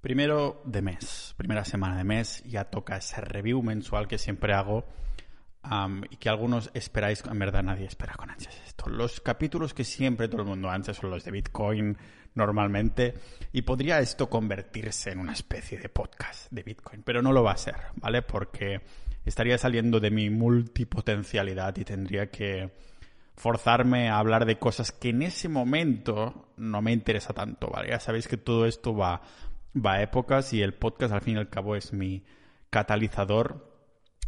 Primero de mes, primera semana de mes, ya toca ese review mensual que siempre hago y que algunos esperáis, en verdad nadie espera con ansias esto. Los capítulos que siempre todo el mundo ansia son los de Bitcoin normalmente y podría esto convertirse en una especie de podcast de Bitcoin, pero no lo va a ser, ¿vale? Porque estaría saliendo de mi multipotencialidad y tendría que forzarme a hablar de cosas que en ese momento no me interesa tanto, ¿vale? Ya sabéis que todo esto va, va a épocas y el podcast al fin y al cabo es mi catalizador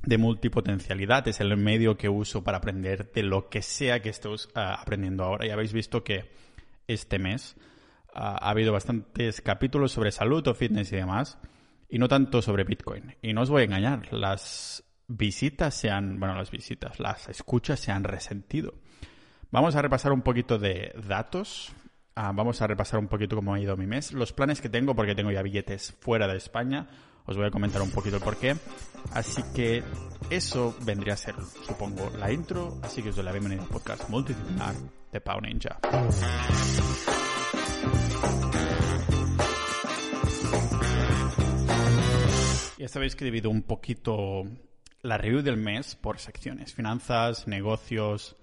de multipotencialidad. Es el medio que uso para aprender de lo que sea que esté ah, aprendiendo ahora. Ya habéis visto que este mes ah, ha habido bastantes capítulos sobre salud o fitness y demás, y no tanto sobre Bitcoin. Y no os voy a engañar, las visitas se han, bueno, las visitas, las escuchas se han resentido. Vamos a repasar un poquito de datos. Ah, vamos a repasar un poquito cómo ha ido mi mes. Los planes que tengo, porque tengo ya billetes fuera de España os voy a comentar un poquito el porqué. Así que eso vendría a ser, supongo, la intro. Así que os doy la bienvenida al podcast multidisciplinar de Pau Ninja. Ya sabéis que he dividido un poquito la review del mes por secciones. Finanzas, negocios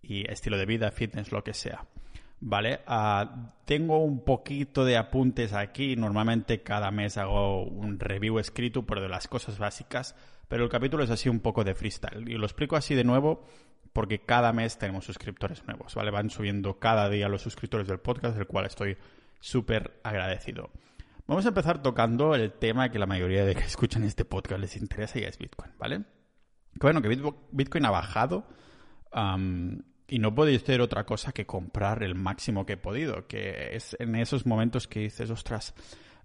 y estilo de vida, fitness, lo que sea. ¿Vale? Ah, tengo un poquito de apuntes aquí. Normalmente cada mes hago un review escrito, pero de las cosas básicas. Pero el capítulo es así un poco de freestyle. Y lo explico así de nuevo porque cada mes tenemos suscriptores nuevos, ¿vale? Van subiendo cada día los suscriptores del podcast, del cual estoy súper agradecido. Vamos a empezar tocando el tema que la mayoría de que escuchan este podcast les interesa y es Bitcoin, ¿vale? bueno, que Bitcoin ha bajado y no podéis hacer otra cosa que comprar el máximo que he podido, que es en esos momentos que dices, ostras,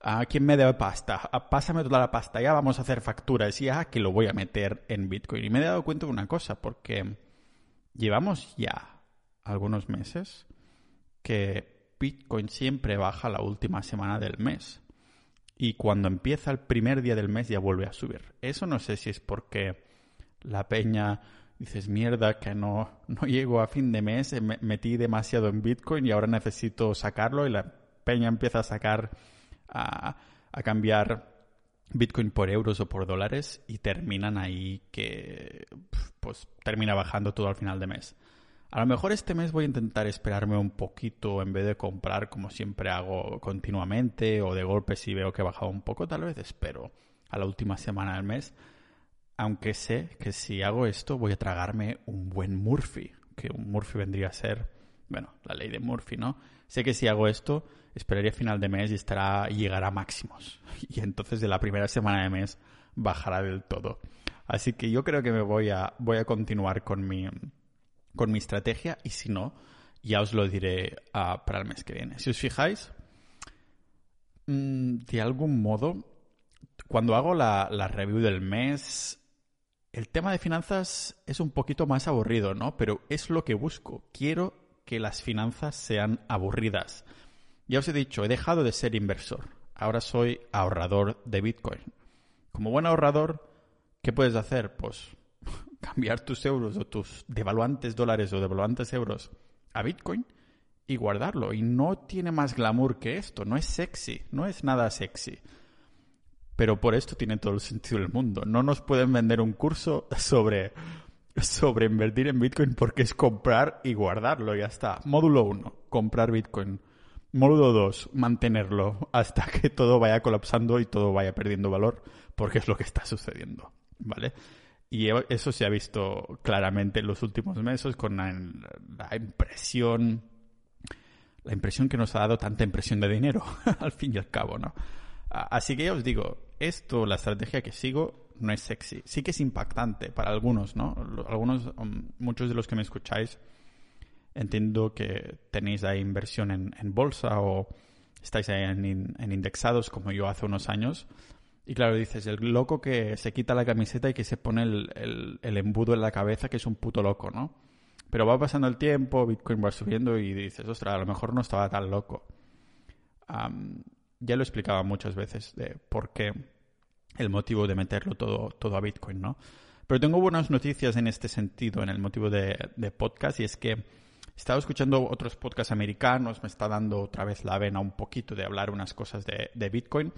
¿a quién me debe pasta? Ah, pásame toda la pasta, ya vamos a hacer facturas, ya que lo voy a meter en Bitcoin. Y me he dado cuenta de una cosa, porque llevamos ya algunos meses que Bitcoin siempre baja la última semana del mes. Y cuando empieza el primer día del mes ya vuelve a subir. Eso no sé si es porque la peña dices, mierda, que no, no llego a fin de mes, me metí demasiado en Bitcoin y ahora necesito sacarlo y la peña empieza a sacar, a, a cambiar Bitcoin por euros o por dólares y terminan ahí que pues termina bajando todo al final de mes. A lo mejor este mes voy a intentar esperarme un poquito en vez de comprar como siempre hago continuamente o de golpe si veo que he bajado un poco, tal vez espero a la última semana del mes aunque sé que si hago esto voy a tragarme un buen Murphy, que un Murphy vendría a ser, bueno, la ley de Murphy, ¿no? Sé que si hago esto, esperaría final de mes y estará, llegará a máximos. Y entonces de la primera semana de mes bajará del todo. Así que yo creo que me voy a, voy a continuar con mi, con mi estrategia y si no, ya os lo diré ah, para el mes que viene. Si os fijáis, mm, de algún modo, cuando hago la, la review del mes, el tema de finanzas es un poquito más aburrido, ¿no? Pero es lo que busco. Quiero que las finanzas sean aburridas. Ya os he dicho, he dejado de ser inversor. Ahora soy ahorrador de Bitcoin. Como buen ahorrador, ¿qué puedes hacer? Pues cambiar tus euros o tus devaluantes dólares o devaluantes euros a Bitcoin y guardarlo. Y no tiene más glamour que esto. No es sexy. No es nada sexy. Pero por esto tiene todo el sentido del mundo. No nos pueden vender un curso sobre, sobre invertir en Bitcoin porque es comprar y guardarlo. Ya está. Módulo 1, comprar Bitcoin. Módulo 2, mantenerlo hasta que todo vaya colapsando y todo vaya perdiendo valor, porque es lo que está sucediendo. ¿Vale? Y eso se ha visto claramente en los últimos meses con la, la impresión, la impresión que nos ha dado tanta impresión de dinero, al fin y al cabo, ¿no? Así que ya os digo, esto, la estrategia que sigo, no es sexy. Sí que es impactante para algunos, ¿no? Algunos, um, muchos de los que me escucháis, entiendo que tenéis ahí inversión en, bolsa o estáis ahí en, indexados como yo hace unos años. Y claro, dices, el loco que se quita la camiseta y que se pone el, embudo en la cabeza, que es un puto loco, ¿no? Pero va pasando el tiempo, Bitcoin va subiendo y dices, ostras, a lo mejor no estaba tan loco ya lo explicaba muchas veces de por qué el motivo de meterlo todo, todo a Bitcoin, ¿no? Pero tengo buenas noticias en este sentido, en el motivo de, podcast, y es que he estado escuchando otros podcasts americanos, me está dando otra vez la vena un poquito de hablar unas cosas de, Bitcoin,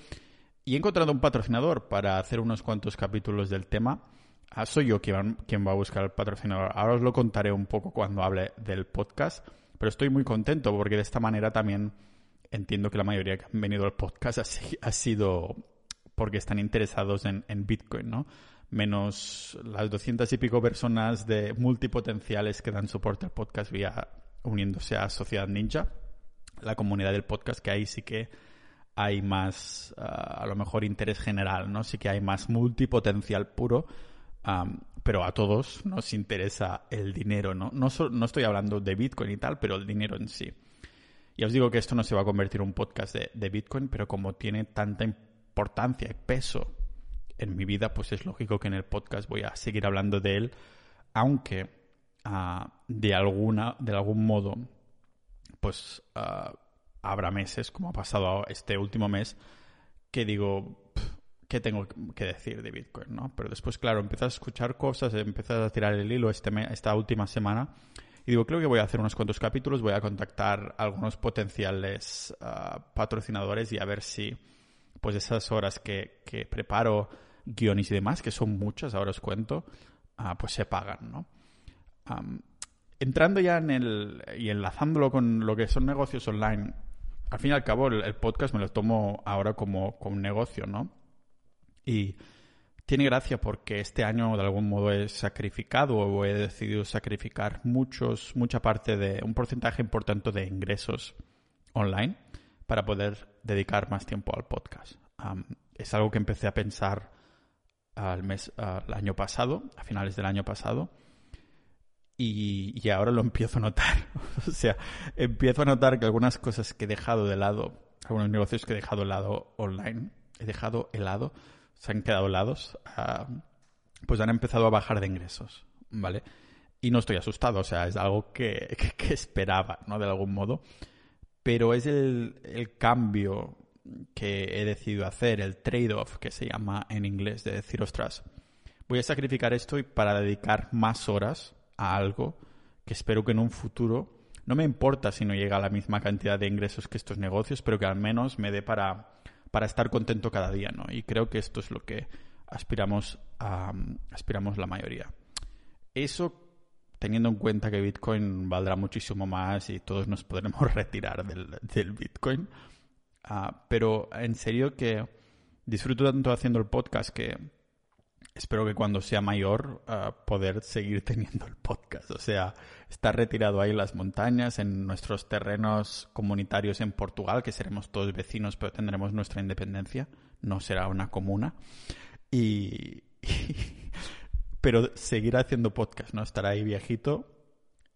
y he encontrado un patrocinador para hacer unos cuantos capítulos del tema. Ah, soy yo quien, quien va a buscar el patrocinador. Ahora os lo contaré un poco cuando hable del podcast, pero estoy muy contento porque de esta manera también entiendo que la mayoría que han venido al podcast ha, sido porque están interesados en, en Bitcoin, ¿no? Menos las doscientas y pico personas de multipotenciales que dan soporte al podcast vía uniéndose a Sociedad Ninja, la comunidad del podcast, que ahí sí que hay más, ah, a lo mejor, interés general, ¿no? Sí que hay más multipotencial puro, pero a todos nos interesa el dinero, ¿no? No, no estoy hablando de Bitcoin y tal, pero el dinero en sí. Ya os digo que esto no se va a convertir en un podcast de, Bitcoin, pero como tiene tanta importancia y peso en mi vida, pues es lógico que en el podcast voy a seguir hablando de él, aunque ah, de alguna, de algún modo, pues ah, habrá meses, como ha pasado este último mes, que digo, ¿qué tengo que decir de Bitcoin? ¿no? Pero después, claro, empiezas a escuchar cosas, empiezas a tirar el hilo este esta última semana y digo, creo que voy a hacer unos cuantos capítulos, voy a contactar a algunos potenciales ah, patrocinadores y a ver si pues esas horas que, preparo guiones y demás, que son muchas, ahora os cuento, ah, pues se pagan, ¿no? entrando ya en el y enlazándolo con lo que son negocios online, al fin y al cabo el, podcast me lo tomo ahora como, como un negocio, ¿no? Y tiene gracia porque este año de algún modo he sacrificado o he decidido sacrificar muchos, mucha parte de un porcentaje importante de ingresos online para poder dedicar más tiempo al podcast. es algo que empecé a pensar al mes, al año pasado, a finales del año pasado, y, y, ahora lo empiezo a notar. o sea, empiezo a notar que algunas cosas que he dejado de lado, algunos negocios que he dejado de lado online, he dejado helado se han quedado helados, ah, pues han empezado a bajar de ingresos, ¿vale? Y no estoy asustado, o sea, es algo que, esperaba, ¿no? De algún modo. Pero es el, el cambio que he decidido hacer, el trade-off que se llama en inglés, de decir, ostras, voy a sacrificar esto y para dedicar más horas a algo que espero que en un futuro, no me importa si no llega a la misma cantidad de ingresos que estos negocios, pero que al menos me dé para para estar contento cada día, ¿no? Y creo que esto es lo que aspiramos a, aspiramos la mayoría. Eso teniendo en cuenta que Bitcoin valdrá muchísimo más y todos nos podremos retirar del, Bitcoin. Ah, pero en serio que disfruto tanto haciendo el podcast que espero que cuando sea mayor uh, poder seguir teniendo el podcast. O sea, estar retirado ahí en las montañas, en nuestros terrenos comunitarios en Portugal, que seremos todos vecinos, pero tendremos nuestra independencia. No será una comuna. Y, pero seguir haciendo podcast, ¿no? Estar ahí viejito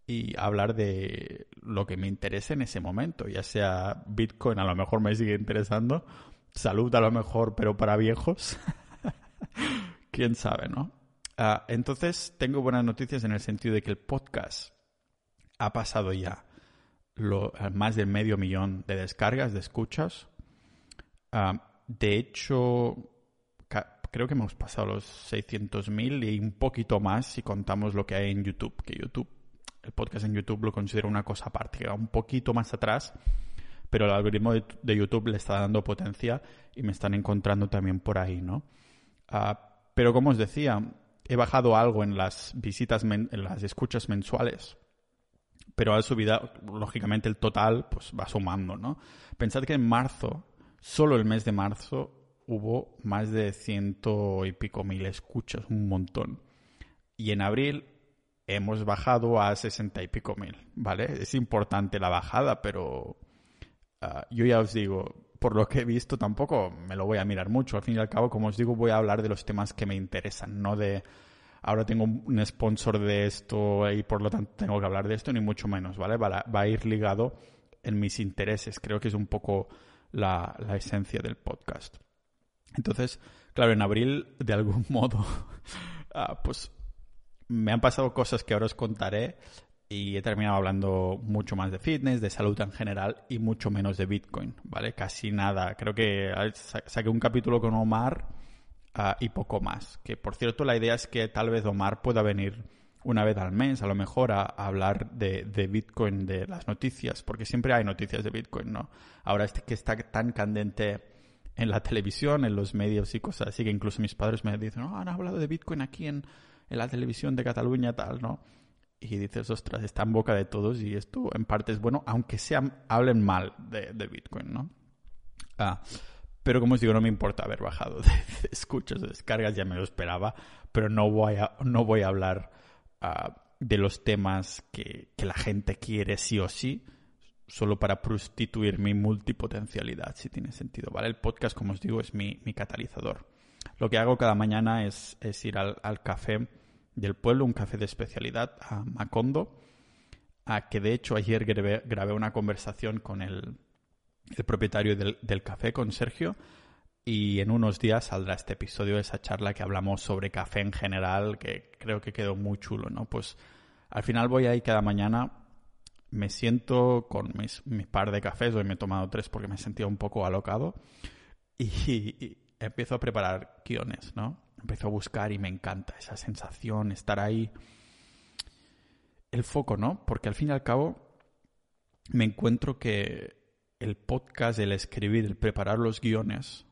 y hablar de lo que me interese en ese momento, ya sea Bitcoin a lo mejor me sigue interesando, salud a lo mejor, pero para viejos. quién sabe, ¿no? Ah, entonces, tengo buenas noticias en el sentido de que el podcast ha pasado ya lo, más de medio millón de descargas, de escuchas. Ah, de hecho, creo que hemos pasado los 600.000 y un poquito más si contamos lo que hay en YouTube, que YouTube, el podcast en YouTube lo considero una cosa aparte, que va un poquito más atrás, pero el algoritmo de, YouTube le está dando potencia y me están encontrando también por ahí, ¿no? Uh, pero como os decía, he bajado algo en las visitas, en las escuchas mensuales. Pero al subido, lógicamente, el total pues va sumando, ¿no? Pensad que en marzo, solo el mes de marzo, hubo más de ciento y pico mil escuchas, un montón. Y en abril hemos bajado a sesenta y pico mil, ¿vale? Es importante la bajada, pero ah, yo ya os digo, por lo que he visto, tampoco me lo voy a mirar mucho. Al fin y al cabo, como os digo, voy a hablar de los temas que me interesan, no de ahora tengo un sponsor de esto y por lo tanto tengo que hablar de esto, ni mucho menos, ¿vale? Va a, ir ligado en mis intereses. Creo que es un poco la, esencia del podcast. Entonces, claro, en abril, de algún modo, ah, pues me han pasado cosas que ahora os contaré y he terminado hablando mucho más de fitness, de salud en general y mucho menos de Bitcoin, ¿vale? Casi nada. Creo que saqué un capítulo con Omar ah, y poco más. Que por cierto, la idea es que tal vez Omar pueda venir una vez al mes, a lo mejor, a, hablar de, Bitcoin, de las noticias, porque siempre hay noticias de Bitcoin, ¿no? Ahora este que está tan candente en la televisión, en los medios y cosas así, que incluso mis padres me dicen, no, han hablado de Bitcoin aquí en, en la televisión de Cataluña, tal, ¿no? Y dices, ostras, está en boca de todos y esto en parte es bueno, aunque sean, hablen mal de, de Bitcoin, ¿no? Ah, pero como os digo, no me importa haber bajado de, escuchas o descargas, ya me lo esperaba, pero no voy a, no voy a hablar uh, de los temas que, que, la gente quiere sí o sí, solo para prostituir mi multipotencialidad, si tiene sentido, ¿vale? El podcast, como os digo, es mi, mi catalizador. Lo que hago cada mañana es, es ir al, al, café del pueblo, un café de especialidad, a Macondo, a que de hecho ayer grabé, grabé una conversación con el, el propietario del, del, café, con Sergio, y en unos días saldrá este episodio, esa charla que hablamos sobre café en general, que creo que quedó muy chulo, ¿no? Pues al final voy ahí cada mañana, me siento con mis, mi par de cafés, hoy me he tomado tres porque me sentía un poco alocado, y, y empiezo a preparar guiones, ¿no? Empiezo a buscar y me encanta esa sensación, estar ahí. El foco, ¿no? Porque al fin y al cabo me encuentro que el podcast, el escribir, el preparar los guiones,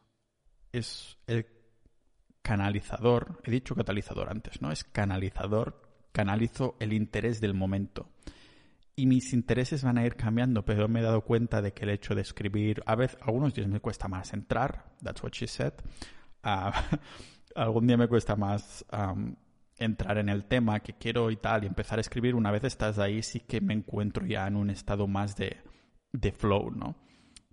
es el canalizador, he dicho catalizador antes, ¿no? Es canalizador, canalizo el interés del momento. Y mis intereses van a ir cambiando, pero me he dado cuenta de que el hecho de escribir, a veces, algunos días me cuesta más entrar, that's what she said, algún día me cuesta más um, entrar en el tema que quiero y tal, y empezar a escribir, una vez estás ahí sí que me encuentro ya en un estado más de, de flow, ¿no?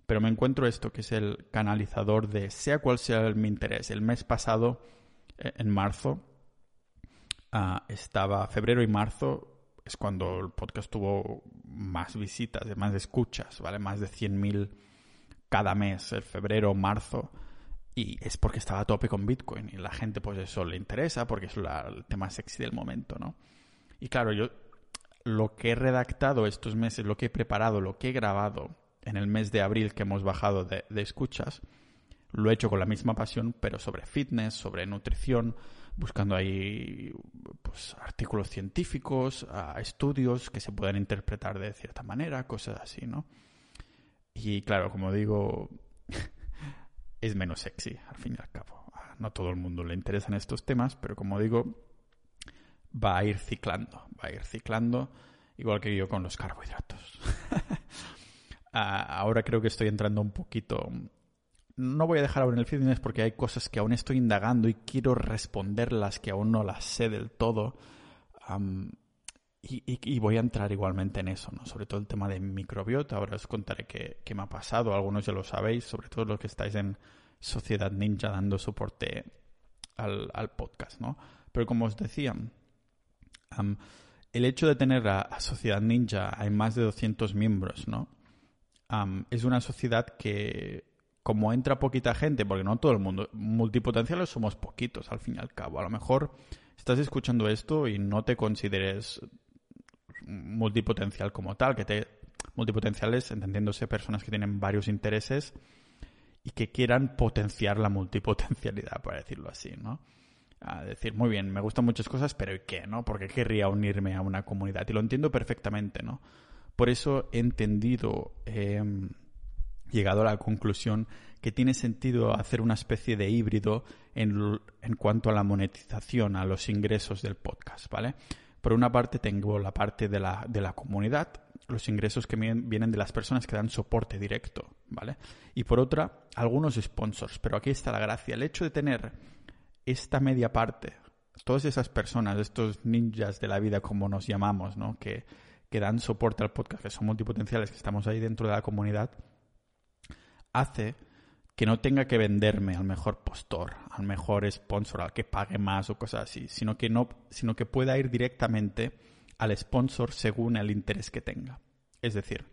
Pero me encuentro esto, que es el canalizador de sea cual sea mi interés. El mes pasado, eh, en marzo, uh, estaba febrero y marzo, es cuando el podcast tuvo más visitas, más escuchas, ¿vale? Más de 100.000 cada mes, el febrero, marzo. Y es porque estaba a tope con Bitcoin. Y la gente, pues eso le interesa porque es el tema sexy del momento, ¿no? Y claro, yo lo que he redactado estos meses, lo que he preparado, lo que he grabado en el mes de abril que hemos bajado de, de escuchas, lo he hecho con la misma pasión, pero sobre fitness, sobre nutrición, buscando ahí pues, artículos científicos, estudios que se puedan interpretar de cierta manera, cosas así, ¿no? Y claro, como digo, es menos sexy, al fin y al cabo. No a todo el mundo le interesan estos temas, pero como digo, va a ir ciclando, va a ir ciclando, igual que yo con los carbohidratos. Ahora creo que estoy entrando un poquito... No voy a dejar ahora en el fitness porque hay cosas que aún estoy indagando y quiero responderlas que aún no las sé del todo. Um, y, y, voy a entrar igualmente en eso, ¿no? Sobre todo el tema de microbiota. Ahora os contaré qué, qué me ha pasado. Algunos ya lo sabéis, sobre todo los que estáis en Sociedad Ninja dando soporte al, al podcast, ¿no? Pero como os decía, um, el hecho de tener a, Sociedad Ninja, hay más de 200 miembros, ¿no? Es una sociedad que, como entra poquita gente, porque no todo el mundo, multipotenciales somos poquitos al fin y al cabo. A lo mejor estás escuchando esto y no te consideres multipotencial como tal, que te multipotenciales entendiéndose personas que tienen varios intereses y que quieran potenciar la multipotencialidad, por decirlo así, ¿no? A decir, muy bien, me gustan muchas cosas, pero ¿y qué, no? Porque querría unirme a una comunidad y lo entiendo perfectamente, ¿no? Por eso he entendido, he llegado a la conclusión que tiene sentido hacer una especie de híbrido en, en cuanto a la monetización, a los ingresos del podcast, ¿vale? Por una parte tengo la parte de la, de la comunidad, los ingresos que vienen de las personas que dan soporte directo, ¿vale? Y por otra, algunos sponsors, pero aquí está la gracia. El hecho de tener esta media parte, todas esas personas, estos ninjas de la vida como nos llamamos, ¿no? Que, que dan soporte al podcast, que son multipotenciales, que estamos ahí dentro de la comunidad, hace que no tenga que venderme al mejor postor, al mejor sponsor, al que pague más o cosas así, sino que no, sino que pueda ir directamente al sponsor según el interés que tenga. Es decir,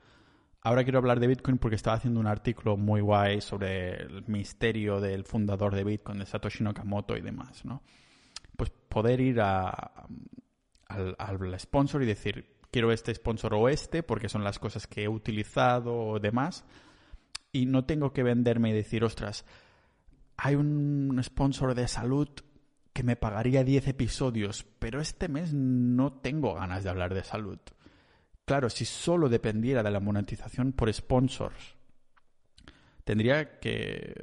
ahora quiero hablar de Bitcoin porque estaba haciendo un artículo muy guay sobre el misterio del fundador de Bitcoin, de Satoshi Nakamoto y demás, ¿no? Pues poder ir al, al sponsor y decir, quiero este sponsor o este porque son las cosas que he utilizado o demás. Y no tengo que venderme y decir, ostras, hay un sponsor de salud que me pagaría 10 episodios, pero este mes no tengo ganas de hablar de salud. Claro, si solo dependiera de la monetización por sponsors, tendría que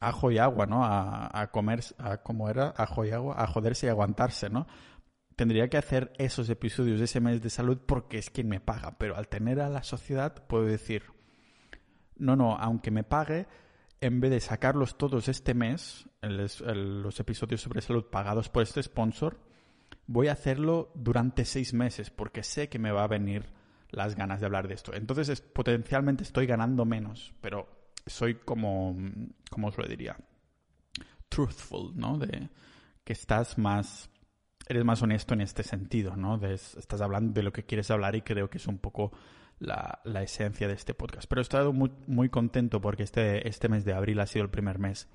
ajo y agua, ¿no? A, comer, a como era, ajo y agua, a joderse y aguantarse, ¿no? Tendría que hacer esos episodios de ese mes de salud porque es quien me paga, pero al tener a la sociedad puedo decir, no, no, aunque me pague, en vez de sacarlos todos este mes, los episodios sobre salud pagados por este sponsor, voy a hacerlo durante seis meses porque sé que me va a venir las ganas de hablar de esto. Entonces potencialmente estoy ganando menos, pero soy como, ¿cómo os lo diría? Truthful, ¿no? De que estás más, eres más honesto en este sentido, ¿no? De, estás hablando de lo que quieres hablar y creo que es un poco la, esencia de este podcast. Pero he estado muy, muy contento porque este, este mes de abril ha sido el primer mes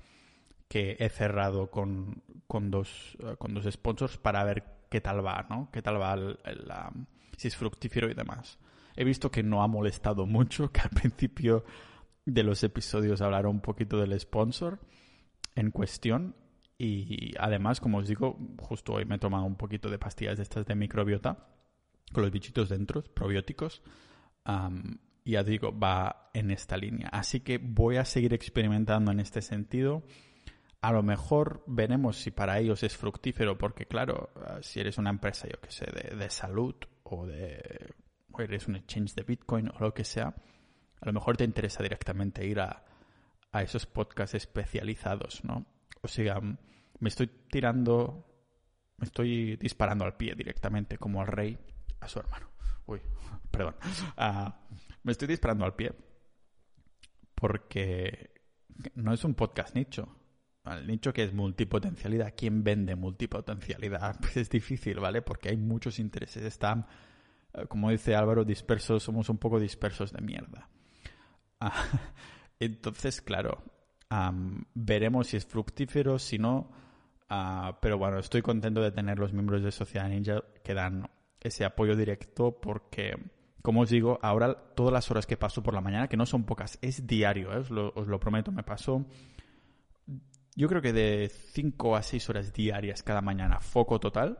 que he cerrado con, con, dos, con dos sponsors para ver qué tal va, ¿no? Qué tal va si es fructífero y demás. He visto que no ha molestado mucho, que al principio de los episodios hablaron un poquito del sponsor en cuestión y además, como os digo, justo hoy me he tomado un poquito de pastillas de estas de microbiota con los bichitos dentro, probióticos. Y ya digo, va en esta línea. Así que voy a seguir experimentando en este sentido. A lo mejor veremos si para ellos es fructífero, porque claro, ah, si eres una empresa, yo que sé, de, salud o de o eres un exchange de Bitcoin o lo que sea, a lo mejor te interesa directamente ir a, a esos podcasts especializados, ¿no? O sea, me estoy tirando, me estoy disparando al pie directamente, como al rey a su hermano. Uy, perdón. Ah, me estoy disparando al pie porque no es un podcast nicho. El nicho que es multipotencialidad. ¿Quién vende multipotencialidad? Pues es difícil, ¿vale? Porque hay muchos intereses. Están, eh, como dice Álvaro, dispersos. Somos un poco dispersos de mierda. Ah, entonces, claro, veremos si es fructífero, si no. Ah, pero bueno, estoy contento de tener los miembros de Sociedad Ninja que dan ese apoyo directo porque, como os digo, ahora todas las horas que paso por la mañana, que no son pocas, es diario, ¿eh? os, lo, prometo, me paso yo creo que de 5 a 6 horas diarias cada mañana, foco total,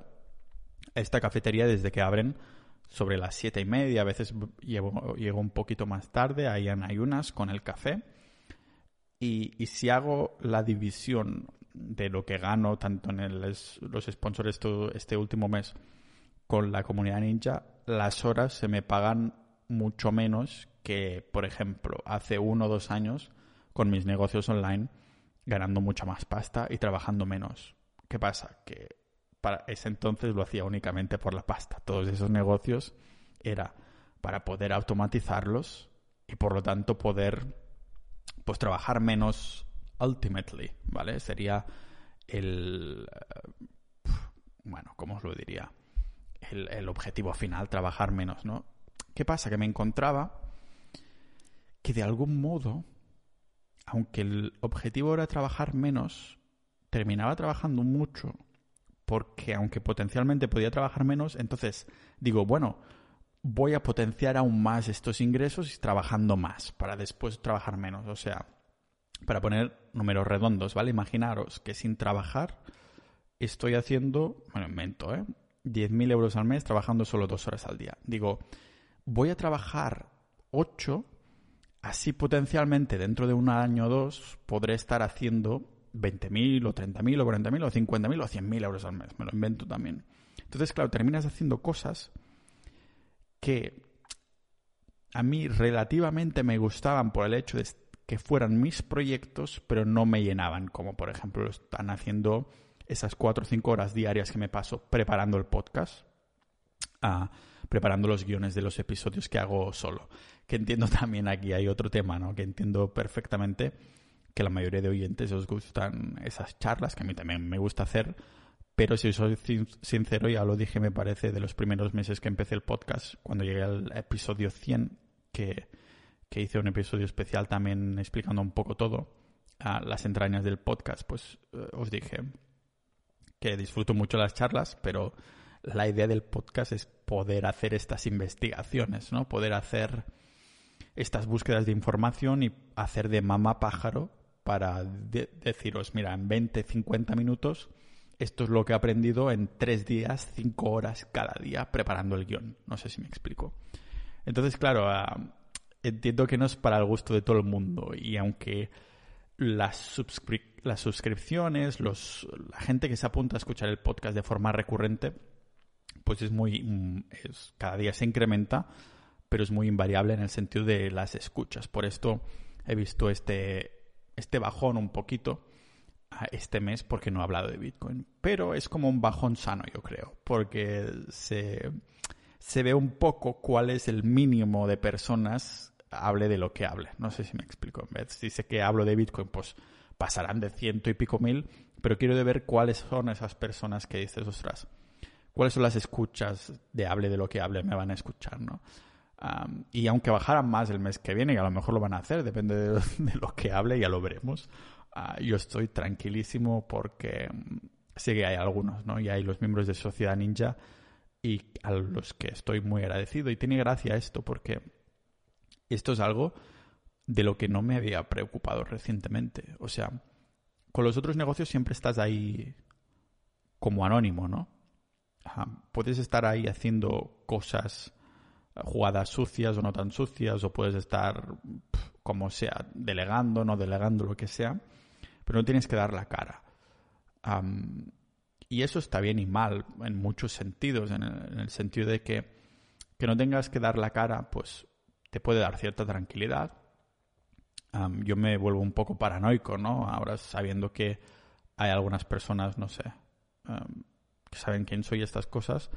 esta cafetería desde que abren sobre las siete y media, a veces llego, llego un poquito más tarde, ahí en ayunas con el café. Y, y, si hago la división de lo que gano tanto en los sponsors este último mes con la comunidad ninja, las horas se me pagan mucho menos que, por ejemplo, hace uno o dos años con mis negocios online, ganando mucha más pasta y trabajando menos. ¿Qué pasa? Que para ese entonces lo hacía únicamente por la pasta. Todos esos negocios era para poder automatizarlos y por lo tanto poder pues trabajar menos ultimately, ¿vale? Sería el eh, bueno, ¿cómo os lo diría? El, objetivo final, trabajar menos, ¿no? ¿Qué pasa? Que me encontraba que de algún modo, aunque el objetivo era trabajar menos, terminaba trabajando mucho porque aunque potencialmente podía trabajar menos, entonces digo, bueno, voy a potenciar aún más estos ingresos y trabajando más para después trabajar menos. O sea, para poner números redondos, ¿vale? Imaginaros que sin trabajar estoy haciendo, bueno, invento, ¿eh? 10.000 euros al mes trabajando solo dos horas al día. Digo, voy a trabajar 8, así potencialmente dentro de un año o dos podré estar haciendo 20.000 o 30.000 o 40.000 o 50.000 o 100.000 euros al mes. Me lo invento también. Entonces, claro, terminas haciendo cosas que a mí relativamente me gustaban por el hecho de que fueran mis proyectos, pero no me llenaban, como por ejemplo lo están haciendo esas cuatro o cinco horas diarias que me paso preparando el podcast, ah, preparando los guiones de los episodios que hago solo. Que entiendo también aquí hay otro tema, ¿no? Que entiendo perfectamente que la mayoría de oyentes os gustan esas charlas, que a mí también me gusta hacer, pero si soy sincero, ya lo dije, me parece, de los primeros meses que empecé el podcast, cuando llegué al episodio 100, que, que hice un episodio especial también explicando un poco todo, a las entrañas del podcast, pues eh, os dije, que disfruto mucho las charlas, pero la idea del podcast es poder hacer estas investigaciones, ¿no? Poder hacer estas búsquedas de información y hacer de mamá pájaro para deciros, mira, en 20, 50 minutos, esto es lo que he aprendido en tres días, cinco horas cada día preparando el guion. No sé si me explico. Entonces, claro, ah, entiendo que no es para el gusto de todo el mundo y aunque las, las suscripciones, los, la gente que se apunta a escuchar el podcast de forma recurrente, pues es muy, mm, es, cada día se incrementa, pero es muy invariable en el sentido de las escuchas. Por esto he visto este, este bajón un poquito este mes porque no he hablado de Bitcoin. Pero es como un bajón sano, yo creo, porque se, se ve un poco cuál es el mínimo de personas hable de lo que hable. No sé si me explico. En vez, si sé que hablo de Bitcoin, pues pasarán de ciento y pico mil, pero quiero de ver cuáles son esas personas que dices, ostras, cuáles son las escuchas de hable de lo que hable, me van a escuchar, ¿no? y aunque bajaran más el mes que viene, y a lo mejor lo van a hacer, depende de, lo que hable, ya lo veremos. Ah, yo estoy tranquilísimo porque mm, sé que hay algunos, ¿no? Y hay los miembros de Sociedad Ninja y a los que estoy muy agradecido. Y tiene gracia esto porque esto es algo de lo que no me había preocupado recientemente. O sea, con los otros negocios siempre estás ahí como anónimo, ¿no? Puedes estar ahí haciendo cosas, jugadas sucias o no tan sucias, o puedes estar como sea, delegando, no delegando, lo que sea, pero no tienes que dar la cara. y eso está bien y mal en muchos sentidos, en el, sentido de que, que no tengas que dar la cara, pues te puede dar cierta tranquilidad. Yo me vuelvo un poco paranoico, ¿no? Ahora sabiendo que hay algunas personas, no sé, que saben quién soy y estas cosas,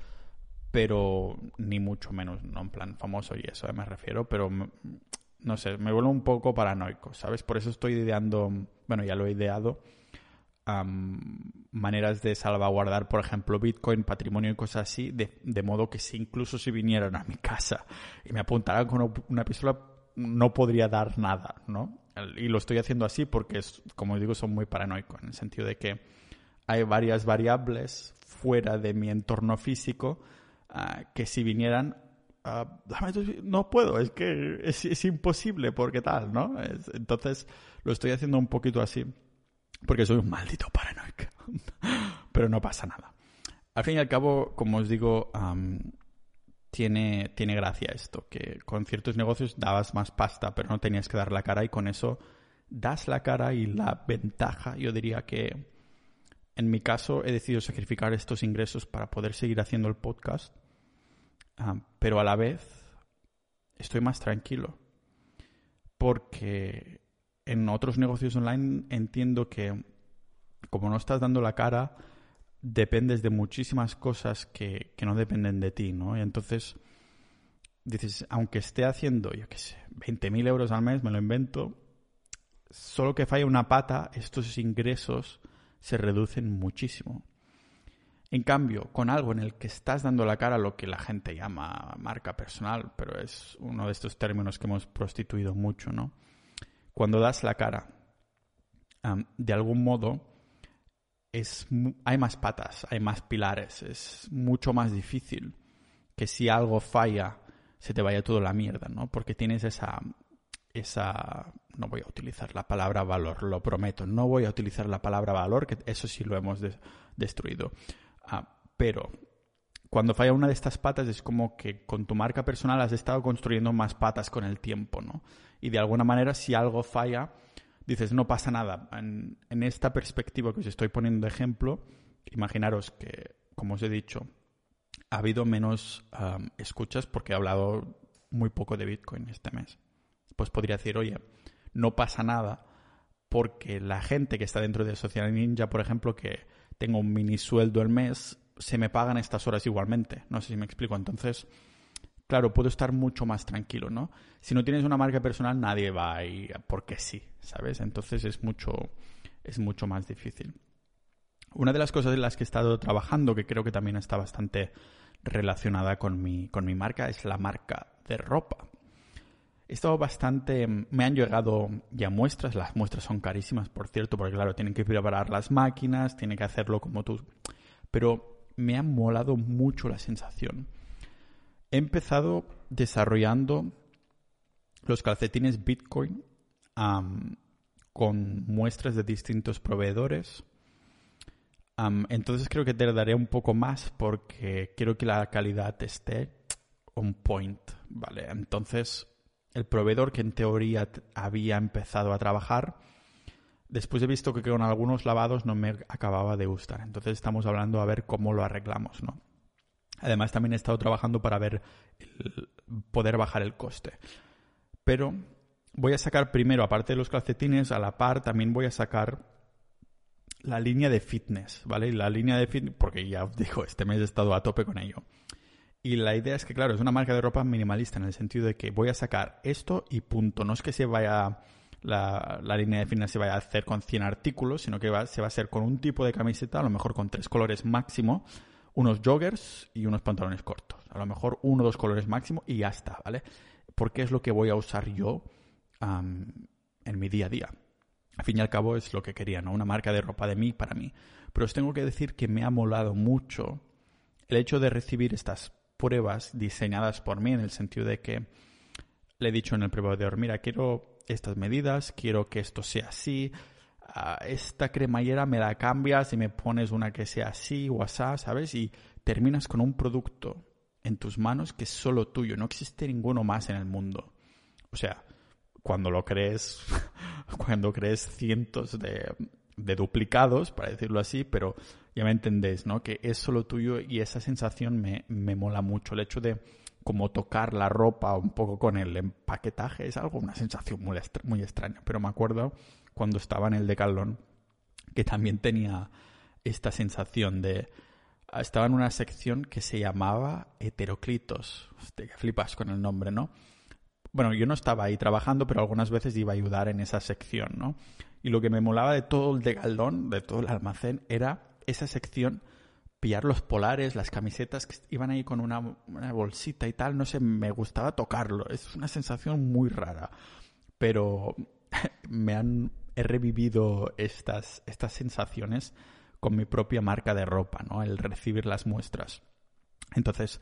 pero ni mucho menos, no en plan famoso y eso me refiero, pero no sé, me vuelvo un poco paranoico, ¿sabes? Por eso estoy ideando, bueno, ya lo he ideado, maneras de salvaguardar, por ejemplo, Bitcoin, patrimonio y cosas así, de, modo que si incluso si vinieran a mi casa y me apuntaran con una pistola, no podría dar nada, ¿no? Y lo estoy haciendo así porque, es, como digo, son muy paranoico, en el sentido de que hay varias variables fuera de mi entorno físico ah, que si vinieran ah, no puedo, es que es, imposible porque tal, ¿no? entonces lo estoy haciendo un poquito así porque soy un maldito paranoico. Pero no pasa nada. Al fin y al cabo, como os digo, tiene, tiene gracia esto, que con ciertos negocios dabas más pasta, pero no tenías que dar la cara y con eso das la cara y la ventaja, yo diría que en mi caso he decidido sacrificar estos ingresos para poder seguir haciendo el podcast, pero a la vez estoy más tranquilo porque en otros negocios online entiendo que como no estás dando la cara, dependes de muchísimas cosas que, no dependen de ti, ¿no? Y entonces dices, aunque esté haciendo, yo qué sé, 20.000 euros al mes, me lo invento, solo que falla una pata, estos ingresos se reducen muchísimo. En cambio, con algo en el que estás dando la cara a lo que la gente llama marca personal, pero es uno de estos términos que hemos prostituido mucho, ¿no? cuando das la cara, de algún modo, es, hay más patas, hay más pilares, es mucho más difícil que si algo falla se te vaya todo la mierda, ¿no? Porque tienes esa, esa, no voy a utilizar la palabra valor, lo prometo, no voy a utilizar la palabra valor, que eso sí lo hemos destruido. Ah, pero cuando falla una de estas patas es como que con tu marca personal has estado construyendo más patas con el tiempo, ¿no? Y de alguna manera si algo falla, dices, no pasa nada. En, esta perspectiva que os estoy poniendo de ejemplo, imaginaros que, como os he dicho, ha habido menos escuchas porque he hablado muy poco de Bitcoin este mes. Pues podría decir, oye, no pasa nada porque la gente que está dentro de Social Ninja, por ejemplo, que tengo un mini sueldo al mes, se me pagan estas horas igualmente. No sé si me explico. Entonces, claro, puedo estar mucho más tranquilo, ¿no? Si no tienes una marca personal, nadie va ahí porque sí, ¿sabes? Entonces es mucho, es mucho más difícil. Una de las cosas en las que he estado trabajando, que creo que también está bastante relacionada con mi, con mi marca, es la marca de ropa. He estado bastante. Me han llegado ya muestras. Las muestras son carísimas, por cierto, porque, claro, tienen que preparar las máquinas, tienen que hacerlo como tú. Pero me ha molado mucho la sensación. He empezado desarrollando los calcetines Bitcoin con muestras de distintos proveedores. entonces creo que te daré un poco más porque quiero que la calidad esté on point, ¿vale? Entonces el proveedor que en teoría había empezado a trabajar, después he visto que con algunos lavados no me acababa de gustar. Entonces estamos hablando a ver cómo lo arreglamos, ¿no? Además también he estado trabajando para ver poder bajar el coste. Pero voy a sacar primero, aparte de los calcetines, a la par también voy a sacar la línea de fitness, ¿vale? La línea de fitness, porque ya os digo, este mes he estado a tope con ello. Y la idea es que, claro, es una marca de ropa minimalista en el sentido de que voy a sacar esto y punto. No es que se vaya la, línea de fitness se vaya a hacer con 100 artículos, sino que se va a hacer con un tipo de camiseta, a lo mejor con tres colores máximo, unos joggers y unos pantalones cortos. A lo mejor uno o dos colores máximo y ya está, ¿vale? Porque es lo que voy a usar yo en mi día a día. Al fin y al cabo es lo que quería, ¿no? Una marca de ropa de mí para mí. Pero os tengo que decir que me ha molado mucho el hecho de recibir estas pruebas diseñadas por mí en el sentido de que le he dicho en el probador, mira, quiero estas medidas, quiero que esto sea así, esta cremallera me la cambias y me pones una que sea así o así, ¿sabes? Y terminas con un producto en tus manos que es solo tuyo, no existe ninguno más en el mundo. O sea, cuando lo crees, cuando crees cientos de, de duplicados, para decirlo así, pero ya me entendéis, ¿no? Que es solo tuyo y esa sensación me, me mola mucho. El hecho de como tocar la ropa un poco con el empaquetaje es algo, una sensación muy, muy extraña. Pero me acuerdo cuando estaba en el Decathlon que también tenía esta sensación de... Estaba en una sección que se llamaba Heteroclitos. Hostia, flipas con el nombre, ¿no? Bueno, yo no estaba ahí trabajando, pero algunas veces iba a ayudar en esa sección, ¿no? Y lo que me molaba de todo el Decathlon, de todo el almacén, era esa sección pillar los polares, las camisetas que iban ahí con una, bolsita y tal, no sé, me gustaba tocarlo. Es una sensación muy rara. Pero me han he revivido estas, estas sensaciones con mi propia marca de ropa, ¿no? El recibir las muestras. Entonces,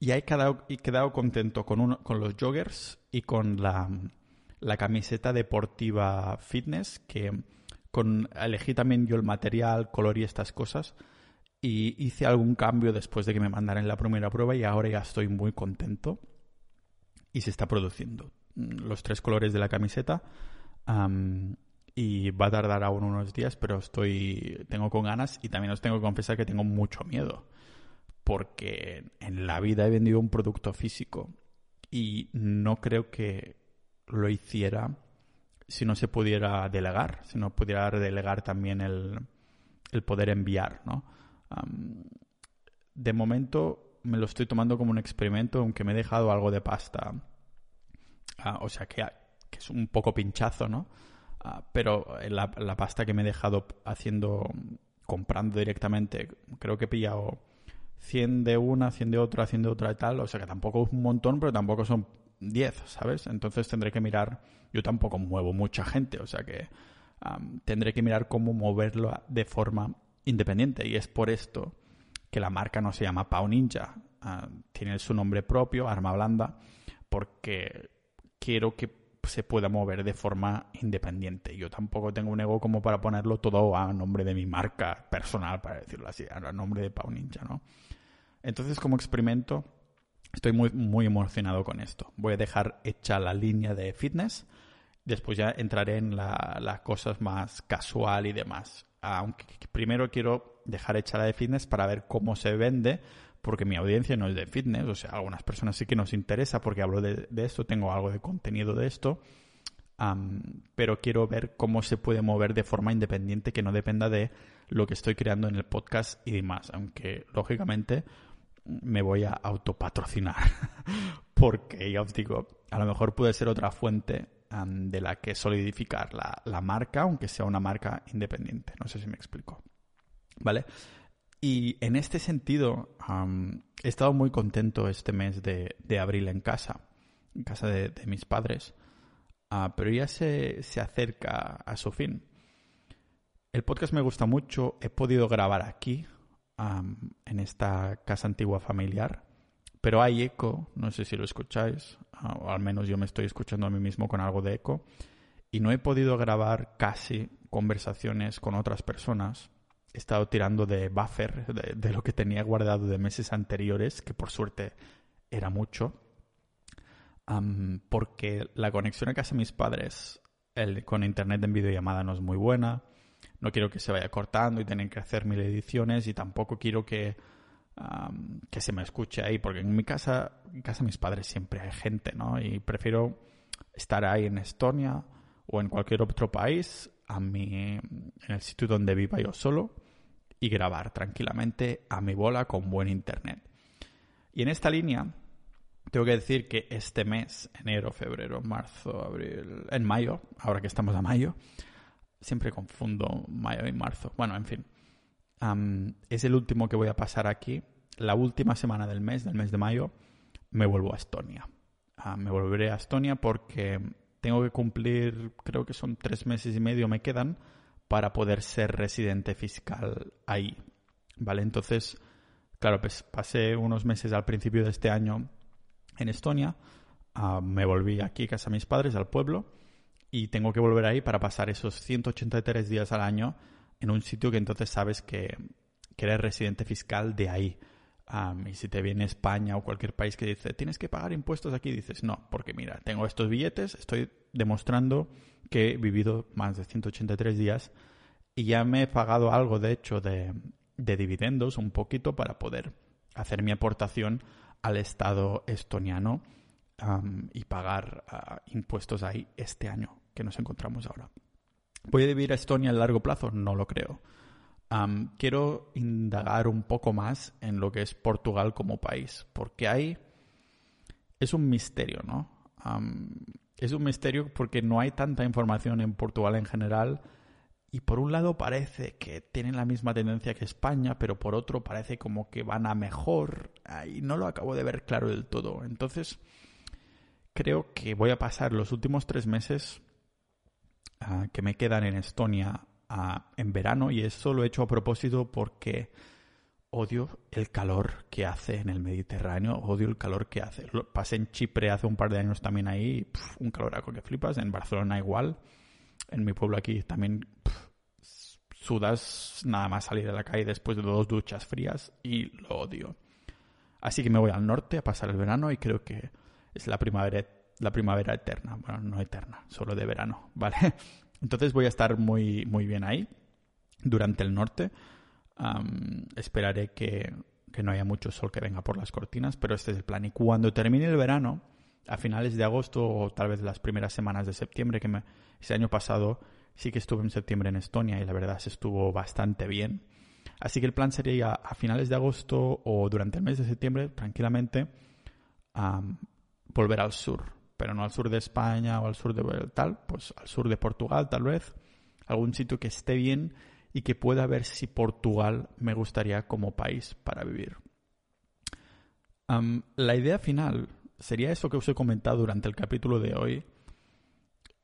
y he quedado, he quedado contento con, uno, con los joggers y con la, la camiseta deportiva fitness que con, elegí también yo el material, color y estas cosas. Y hice algún cambio después de que me mandaran la primera prueba y ahora ya estoy muy contento. Y se está produciendo mm, los tres colores de la camiseta. Y va a tardar aún unos días, pero estoy tengo con ganas y también os tengo que confesar que tengo mucho miedo. Porque en la vida he vendido un producto físico y no creo que lo hiciera si no se pudiera delegar, si no pudiera delegar también el, el poder enviar, ¿no? de momento me lo estoy tomando como un experimento, aunque me he dejado algo de pasta. Ah, o sea que, que, es un poco pinchazo, ¿no? Ah, pero la, la, pasta que me he dejado haciendo, comprando directamente, creo que he pillado 100 de una, 100 de otra, 100 de otra y tal. O sea que tampoco es un montón, pero tampoco son 10, ¿sabes? Entonces tendré que mirar, yo tampoco muevo mucha gente, o sea que tendré que mirar cómo moverlo de forma independiente y es por esto que la marca no se llama Pau Ninja, ah, tiene su nombre propio, Arma Blanda, porque quiero que se pueda mover de forma independiente. Yo tampoco tengo un ego como para ponerlo todo a nombre de mi marca personal, para decirlo así, a nombre de Pau Ninja, ¿no? Entonces, como experimento, Estoy muy, muy emocionado con esto. Voy a dejar hecha la línea de fitness. Después ya entraré en las cosas más casual y demás. Aunque primero quiero dejar hecha la de fitness para ver cómo se vende, porque mi audiencia no es de fitness. O sea, algunas personas sí que nos interesa porque hablo de, esto, tengo algo de contenido de esto. pero quiero ver cómo se puede mover de forma independiente que no dependa de lo que estoy creando en el podcast y demás. Aunque, lógicamente, me voy a autopatrocinar. Porque ya os digo, a lo mejor puede ser otra fuente de la que solidificar la, marca, aunque sea una marca independiente. No sé si me explico. ¿Vale? Y en este sentido, he estado muy contento este mes de, abril en casa, en casa de, mis padres. Ah, pero ya se, se acerca a su fin. El podcast me gusta mucho, he podido grabar aquí, en esta casa antigua familiar. Pero hay eco, no sé si lo escucháis, ah, o al menos yo me estoy escuchando a mí mismo con algo de eco, y no he podido grabar casi conversaciones con otras personas. He estado tirando de buffer, de, lo que tenía guardado de meses anteriores, que por suerte era mucho. porque la conexión a casa de mis padres con internet en videollamada no es muy buena. No quiero que se vaya cortando y tener que hacer mil ediciones y tampoco quiero que, que se me escuche ahí, porque en mi casa, en casa de mis padres siempre hay gente, ¿no? Y prefiero estar ahí en Estonia o en cualquier otro país, a mi, en el sitio donde viva yo solo y grabar tranquilamente a mi bola con buen internet. Y en esta línea, tengo que decir que este mes, enero, febrero, marzo, abril, en mayo, ahora que estamos a mayo, siempre confundo mayo y marzo. Bueno, en fin, es el último que voy a pasar aquí. La última semana del mes, del mes de mayo, me vuelvo a Estonia. me volveré a Estonia porque tengo que cumplir, creo que son tres meses y medio me quedan para poder ser residente fiscal ahí. ¿Vale? Entonces, claro, pues pasé unos meses al principio de este año en Estonia. Ah, me volví aquí a casa de mis padres, al pueblo, y tengo que volver ahí para pasar esos 183 días al año en un sitio que entonces sabes que, eres residente fiscal de ahí. y si te viene España o cualquier país que dice, tienes que pagar impuestos aquí, dices, no, porque mira, tengo estos billetes, estoy demostrando que he vivido más de 183 días y ya me he pagado algo, de hecho, de, de dividendos, un poquito, para poder hacer mi aportación al Estado estoniano y pagar ah, impuestos ahí este año que nos encontramos ahora. ¿Puede vivir a Estonia a largo plazo? No lo creo. quiero indagar un poco más en lo que es Portugal como país, porque ahí es un misterio, ¿no? Es un misterio porque no hay tanta información en Portugal en general y por un lado parece que tienen la misma tendencia que España, pero por otro parece como que van a mejor. Y no lo acabo de ver claro del todo. Entonces, creo que voy a pasar los últimos tres meses ah, que me quedan en Estonia ah, en verano. Y eso lo he hecho a propósito porque odio el calor que hace en el Mediterráneo. Odio el calor que hace. pasé en Chipre hace un par de años también ahí. un caloraco que flipas. En Barcelona igual. En mi pueblo aquí también sudas nada más salir de la calle después de dos duchas frías y lo odio. Así que me voy al norte a pasar el verano y creo que es la primavera, la primavera eterna. Bueno, no eterna, solo de verano, ¿vale? Entonces voy a estar muy, muy bien ahí durante el norte. Esperaré que, que no haya mucho sol que venga por las cortinas, pero este es el plan. Y cuando termine el verano, a finales de agosto o tal vez las primeras semanas de septiembre, que me, ese año pasado sí que estuve en septiembre en Estonia y la verdad se estuvo bastante bien. Así que el plan sería a finales de agosto o durante el mes de septiembre, tranquilamente, volver al sur. Pero no al sur de España o al sur de tal, pues al sur de Portugal tal vez. Algún sitio que esté bien y que pueda ver si Portugal me gustaría como país para vivir. la idea final sería eso que os he comentado durante el capítulo de hoy,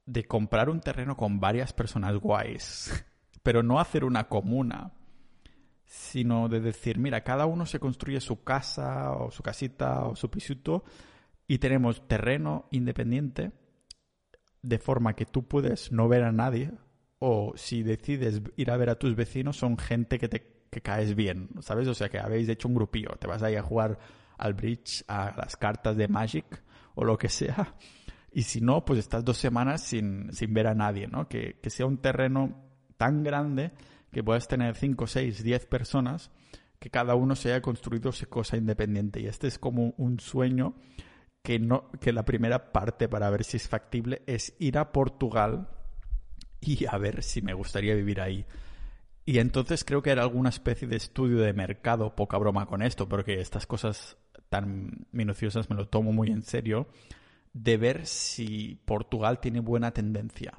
de comprar un terreno con varias personas guays, pero no hacer una comuna, sino de decir, mira, cada uno se construye su casa o su casita o su pisito y tenemos terreno independiente de forma que tú puedes no ver a nadie o si decides ir a ver a tus vecinos son gente que te que caes bien, ¿sabes? O sea, que habéis hecho un grupillo, te vas a ir a jugar al bridge, a las cartas de Magic o lo que sea y si no, pues estás dos semanas sin, sin ver a nadie, ¿no? Que, que, sea un terreno tan grande que puedas tener cinco, seis, diez personas, que cada uno se haya construido su cosa independiente. Y este es como un sueño que, no, que la primera parte para ver si es factible es ir a Portugal y a ver si me gustaría vivir ahí. Y entonces creo que era alguna especie de estudio de mercado, poca broma con esto, porque estas cosas tan minuciosas me lo tomo muy en serio de ver si Portugal tiene buena tendencia,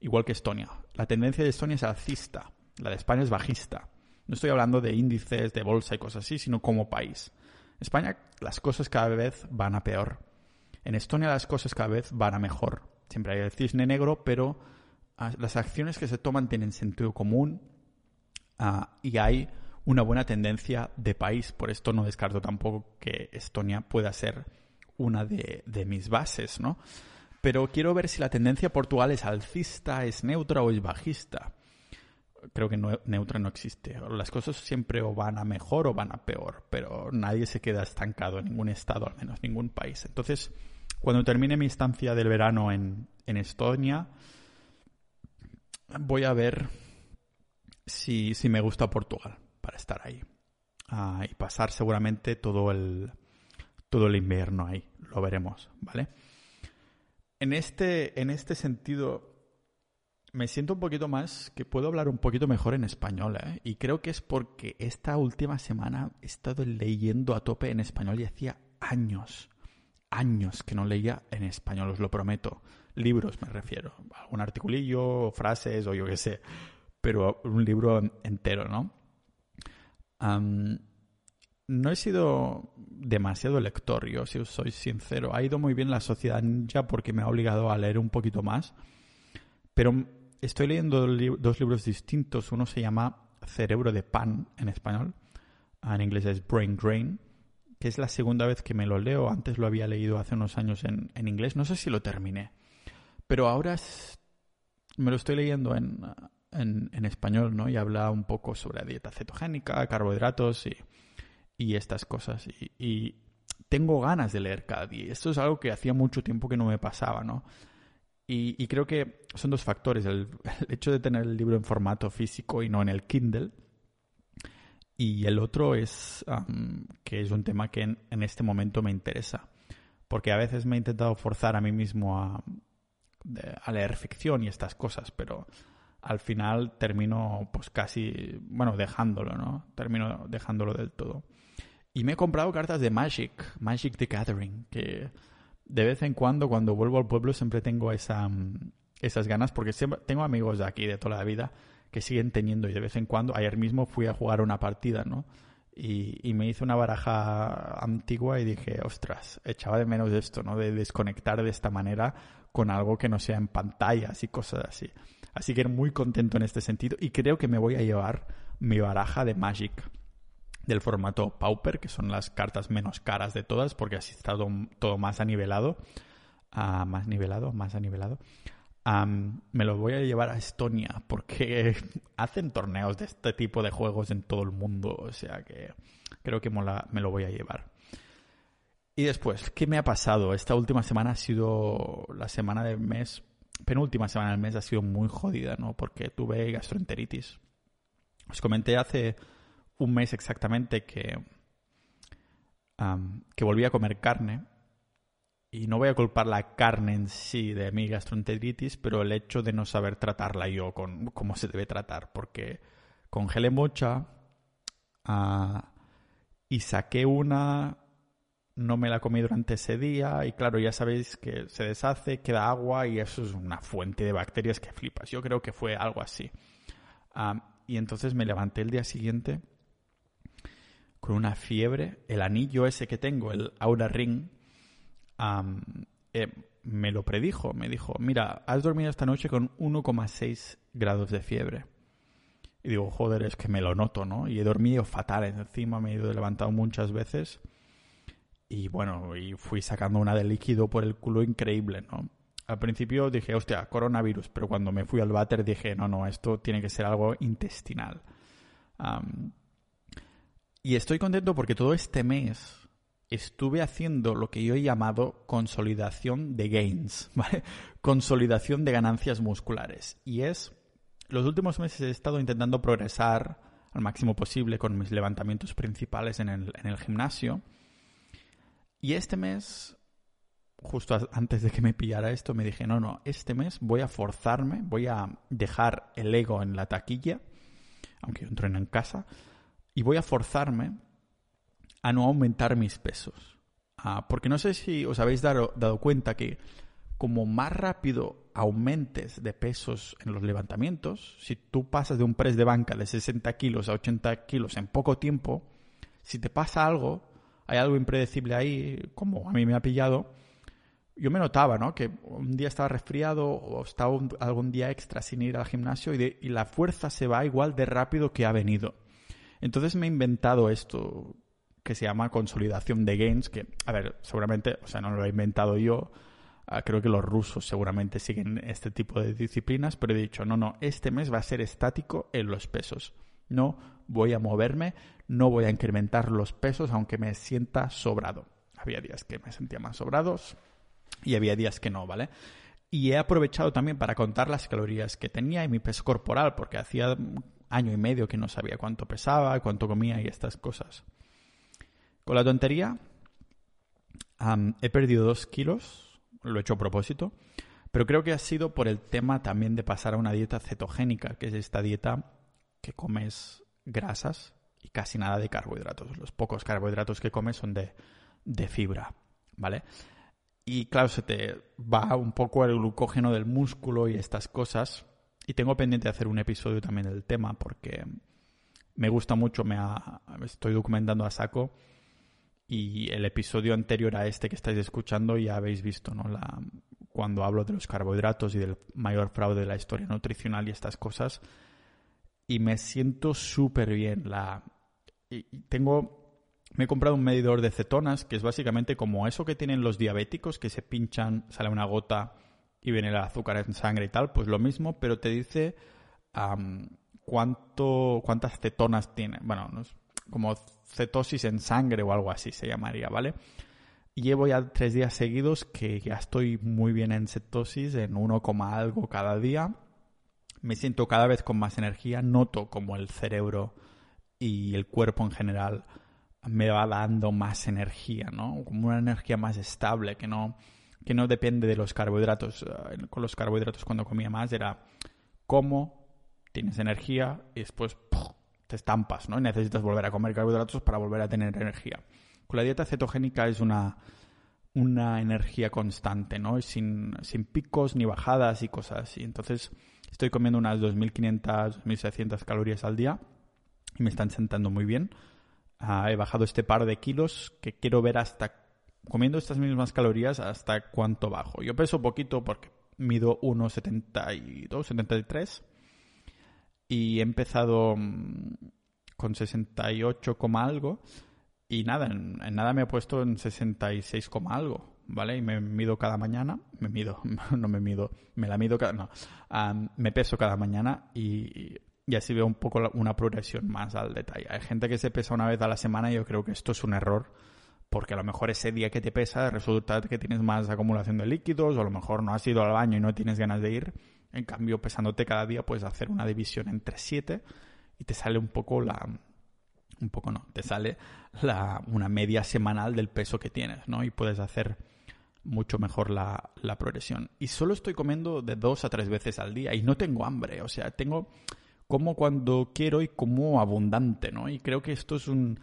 igual que Estonia. La tendencia de Estonia es alcista, la de España es bajista. No estoy hablando de índices, de bolsa y cosas así, sino como país. España las cosas cada vez van a peor. En Estonia las cosas cada vez van a mejor. Siempre hay el cisne negro, pero las acciones que se toman tienen sentido común ah, y hay una buena tendencia de país. Por esto no descarto tampoco que Estonia pueda ser una de, mis bases, ¿no? Pero quiero ver si la tendencia Portugal es alcista, es neutra o es bajista. Creo que neutra no existe. Las cosas siempre o van a mejor o van a peor, pero nadie se queda estancado en ningún estado, al menos ningún país. Entonces, cuando termine mi estancia del verano en Estonia, voy a ver si, si, me gusta Portugal para estar ahí. Ah, y pasar seguramente todo el, todo el invierno ahí. Lo veremos, ¿vale? En este, en este sentido, me siento un poquito más que puedo hablar un poquito mejor en español, ¿eh? Y creo que es porque esta última semana he estado leyendo a tope en español y hacía años, años que no leía en español, os lo prometo. Libros me refiero, algún articulillo, frases o yo qué sé, pero un libro entero, ¿no? no he sido demasiado lector, yo si os soy sincero. Ha ido muy bien la sociedad ninja porque me ha obligado a leer un poquito más. Pero estoy leyendo dos libros distintos. Uno se llama Cerebro de Pan en español. En inglés es Brain Drain. Que es la segunda vez que me lo leo. Antes lo había leído hace unos años en, inglés. No sé si lo terminé. Pero ahora me lo estoy leyendo en, en, español, ¿no? Y habla un poco sobre la dieta cetogénica, carbohidratos y y estas cosas. Y, tengo ganas de leer cada día. Esto es algo que hacía mucho tiempo que no me pasaba, ¿no? Y, creo que son dos factores. El, hecho de tener el libro en formato físico y no en el Kindle. Y el otro es que es un tema que en, este momento me interesa. Porque a veces me he intentado forzar a mí mismo a, a leer ficción y estas cosas, pero al final termino pues casi, bueno, dejándolo, ¿no? Termino dejándolo del todo. Y me he comprado cartas de Magic, Magic the Gathering, que de vez en cuando, cuando vuelvo al pueblo, siempre tengo esa, esas ganas, porque tengo amigos de aquí de toda la vida que siguen teniendo, y de vez en cuando, ayer mismo fui a jugar una partida, ¿no? Y, y, me hice una baraja antigua y dije, ostras, echaba de menos esto, ¿no? De desconectar de esta manera con algo que no sea en pantallas y cosas así. Así que muy contento en este sentido y creo que me voy a llevar mi baraja de Magic del formato Pauper, que son las cartas menos caras de todas, porque así está todo, más anivelado. Uh, más nivelado, más anivelado. me lo voy a llevar a Estonia porque hacen torneos de este tipo de juegos en todo el mundo. O sea que creo que me lo voy a llevar. Y después, ¿qué me ha pasado? Esta última semana ha sido la semana del mes, penúltima semana del mes ha sido muy jodida, ¿no? Porque tuve gastroenteritis. Os comenté hace un mes exactamente que, que volví a comer carne. Y no voy a culpar la carne en sí de mi gastroenteritis, pero el hecho de no saber tratarla yo con cómo se debe tratar, porque congelé mucha ah, y saqué una, no me la comí durante ese día y claro, ya sabéis que se deshace, queda agua y eso es una fuente de bacterias que flipas. Yo creo que fue algo así. y entonces me levanté el día siguiente con una fiebre. El anillo ese que tengo, el Aura Ring, eh, me lo predijo. Me dijo, mira, has dormido esta noche con 1,6 grados de fiebre. Y digo, joder, es que me lo noto, ¿no? Y he dormido fatal encima, me he ido levantado muchas veces. Y bueno, y fui sacando una de líquido por el culo increíble, ¿no? Al principio dije, hostia, coronavirus, pero cuando me fui al váter dije, no, no, esto tiene que ser algo intestinal. Y estoy contento porque todo este mes estuve haciendo lo que yo he llamado consolidación de gains, ¿vale? Consolidación de ganancias musculares. Y es, los últimos meses he estado intentando progresar al máximo posible con mis levantamientos principales en el, en el gimnasio. Y este mes, justo antes de que me pillara esto, me dije, no, no, este mes voy a forzarme, voy a dejar el ego en la taquilla, aunque yo entreno en casa, y voy a forzarme a no aumentar mis pesos. Ah, porque no sé si os habéis dado, dado cuenta que como más rápido aumentes de pesos en los levantamientos, si tú pasas de un press de banca de 60 kilos a 80 kilos en poco tiempo, si te pasa algo, hay algo impredecible ahí, como a mí me ha pillado, yo me notaba, ¿no? Que un día estaba resfriado o estaba algún día extra sin ir al gimnasio y, y la fuerza se va igual de rápido que ha venido. Entonces me he inventado esto que se llama consolidación de gains, que, a ver, seguramente, o sea, no lo he inventado yo, ah, creo que los rusos seguramente siguen este tipo de disciplinas, pero he dicho, no, no, este mes va a ser estático en los pesos. No voy a moverme, no voy a incrementar los pesos aunque me sienta sobrado. Había días que me sentía más sobrados, y había días que no, ¿vale? Y he aprovechado también para contar las calorías que tenía y mi peso corporal, porque hacía año y medio que no sabía cuánto pesaba, cuánto comía y estas cosas. Con la tontería, he perdido dos kilos, lo he hecho a propósito, pero creo que ha sido por el tema también de pasar a una dieta cetogénica, que es esta dieta que comes grasas y casi nada de carbohidratos. Los pocos carbohidratos que comes son de, de fibra, ¿vale? Y claro, se te va un poco el glucógeno del músculo y estas cosas. Y tengo pendiente de hacer un episodio también del tema porque me gusta mucho, me estoy documentando a saco. Y el episodio anterior a este que estáis escuchando ya habéis visto, ¿no? La, cuando hablo de los carbohidratos y del mayor fraude de la historia nutricional y estas cosas. Y me siento súper bien. La, y tengo me he comprado un medidor de cetonas, que es básicamente como eso que tienen los diabéticos, que se pinchan, sale una gota y viene el azúcar en sangre y tal, pues lo mismo, pero te dice cuánto, cuántas cetonas tiene. Bueno, como cetosis en sangre o algo así se llamaría, ¿vale? Llevo ya tres días seguidos que ya estoy muy bien en cetosis, en 1, algo cada día. Me siento cada vez con más energía, noto como el cerebro y el cuerpo en general me va dando más energía, ¿no? Como una energía más estable, que no, que no depende de los carbohidratos. Eh, con los carbohidratos cuando comía más era como tienes energía y después te estampas, ¿no? Y necesitas volver a comer carbohidratos para volver a tener energía. Con la dieta cetogénica es una, una energía constante, ¿no? Sin, sin picos ni bajadas y cosas así. Entonces estoy comiendo unas 2.500, 2.600 calorías al día y me están sentando muy bien. Ah, he bajado este par de kilos que quiero ver hasta, comiendo estas mismas calorías, hasta cuánto bajo. Yo peso poquito porque mido 1,72, 73 y he empezado mm, con 68, algo y nada, en, nada me he puesto en 66, algo, ¿vale? Y me mido cada mañana, me mido, no me mido, me la mido cada, no, ah, me peso cada mañana y y así veo un poco una progresión más al detalle. Hay gente que se pesa una vez a la semana y yo creo que esto es un error porque a lo mejor ese día que te pesa resulta que tienes más acumulación de líquidos o a lo mejor no has ido al baño y no tienes ganas de ir. En cambio, pesándote cada día puedes hacer una división entre 7 y te sale un poco la... Un poco no, te sale la, una media semanal del peso que tienes, ¿no? Y puedes hacer mucho mejor la, la progresión. Y solo estoy comiendo de dos a tres veces al día y no tengo hambre, o sea, tengo como cuando quiero y como abundante, ¿no? Y creo que esto es un...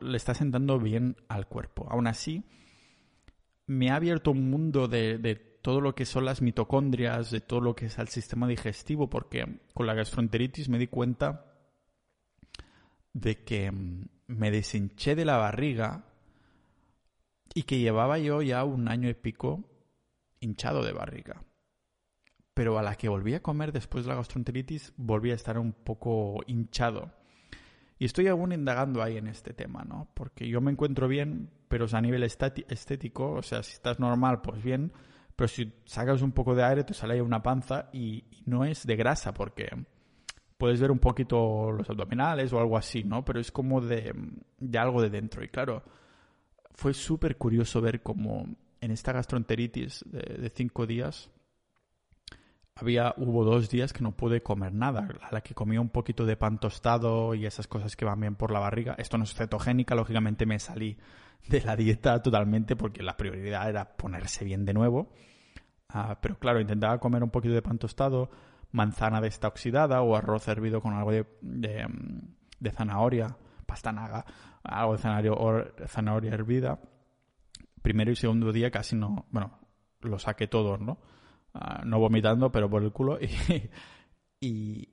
le está sentando bien al cuerpo. Aún así, me ha abierto un mundo de, de todo lo que son las mitocondrias, de todo lo que es el sistema digestivo, porque con la gastroenteritis me di cuenta de que mm, me deshinché de la barriga y que llevaba yo ya un año y pico hinchado de barriga pero a la que volví a comer después de la gastroenteritis volví a estar un poco hinchado. Y estoy aún indagando ahí en este tema, ¿no? Porque yo me encuentro bien, pero a nivel estético, o sea, si estás normal, pues bien, pero si sacas un poco de aire te sale una panza y, no es de grasa, porque puedes ver un poquito los abdominales o algo así, ¿no? Pero es como de, de algo de dentro. Y claro, fue súper curioso ver cómo en esta gastroenteritis de cinco días había, hubo dos días que no pude comer nada, a la que comía un poquito de pan tostado y esas cosas que van bien por la barriga. Esto no es cetogénica, lógicamente me salí de la dieta totalmente porque la prioridad era ponerse bien de nuevo. Ah, pero claro, intentaba comer un poquito de pan tostado, manzana de esta oxidada o arroz hervido con algo de, de, de zanahoria, pastanaga, algo de zanahoria, o zanahoria hervida. Primero y segundo día casi no, bueno, lo saqué todo, ¿no? Ah, no vomitando, pero por el culo, y,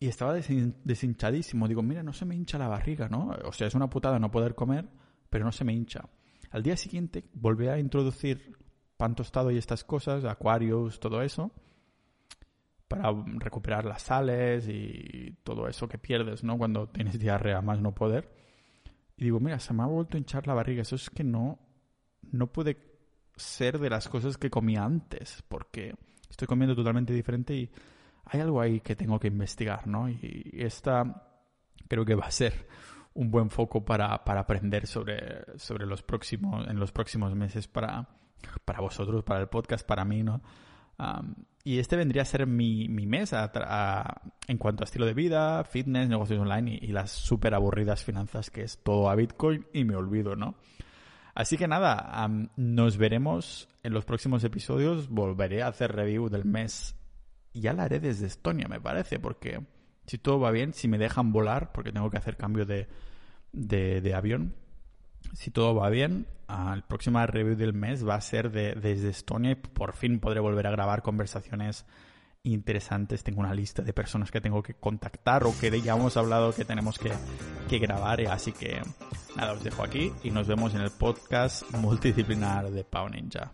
y, estaba deshinchadísimo. Digo, mira, no se me hincha la barriga, ¿no? O sea, es una putada no poder comer, pero no se me hincha. Al día siguiente volví a introducir pan tostado y estas cosas, acuarios, todo eso, para recuperar las sales y todo eso que pierdes, ¿no? Cuando tienes diarrea más no poder. Y digo, mira, se me ha vuelto a hinchar la barriga. Eso es que no, no puede ser de las cosas que comía antes, porque estoy comiendo totalmente diferente y hay algo ahí que tengo que investigar, ¿no? Y esta creo que va a ser un buen foco para, para aprender sobre, sobre los próximos, en los próximos meses para, para vosotros, para el podcast, para mí, ¿no? Y este vendría a ser mi, mi mes en cuanto a estilo de vida, fitness, negocios online y, las súper aburridas finanzas que es todo a Bitcoin y me olvido, ¿no? Así que nada, nos veremos en los próximos episodios. Volveré a hacer review del mes. Ya la haré desde Estonia, me parece, porque si todo va bien, si me dejan volar, porque tengo que hacer cambio de, de avión, si todo va bien, el próximo review del mes va a ser de, desde Estonia y por fin podré volver a grabar conversaciones interesantes. Tengo una lista de personas que tengo que contactar o que ya hemos hablado que tenemos que, que grabar. Así que nada, os dejo aquí y nos vemos en el podcast multidisciplinar de Pau Ninja.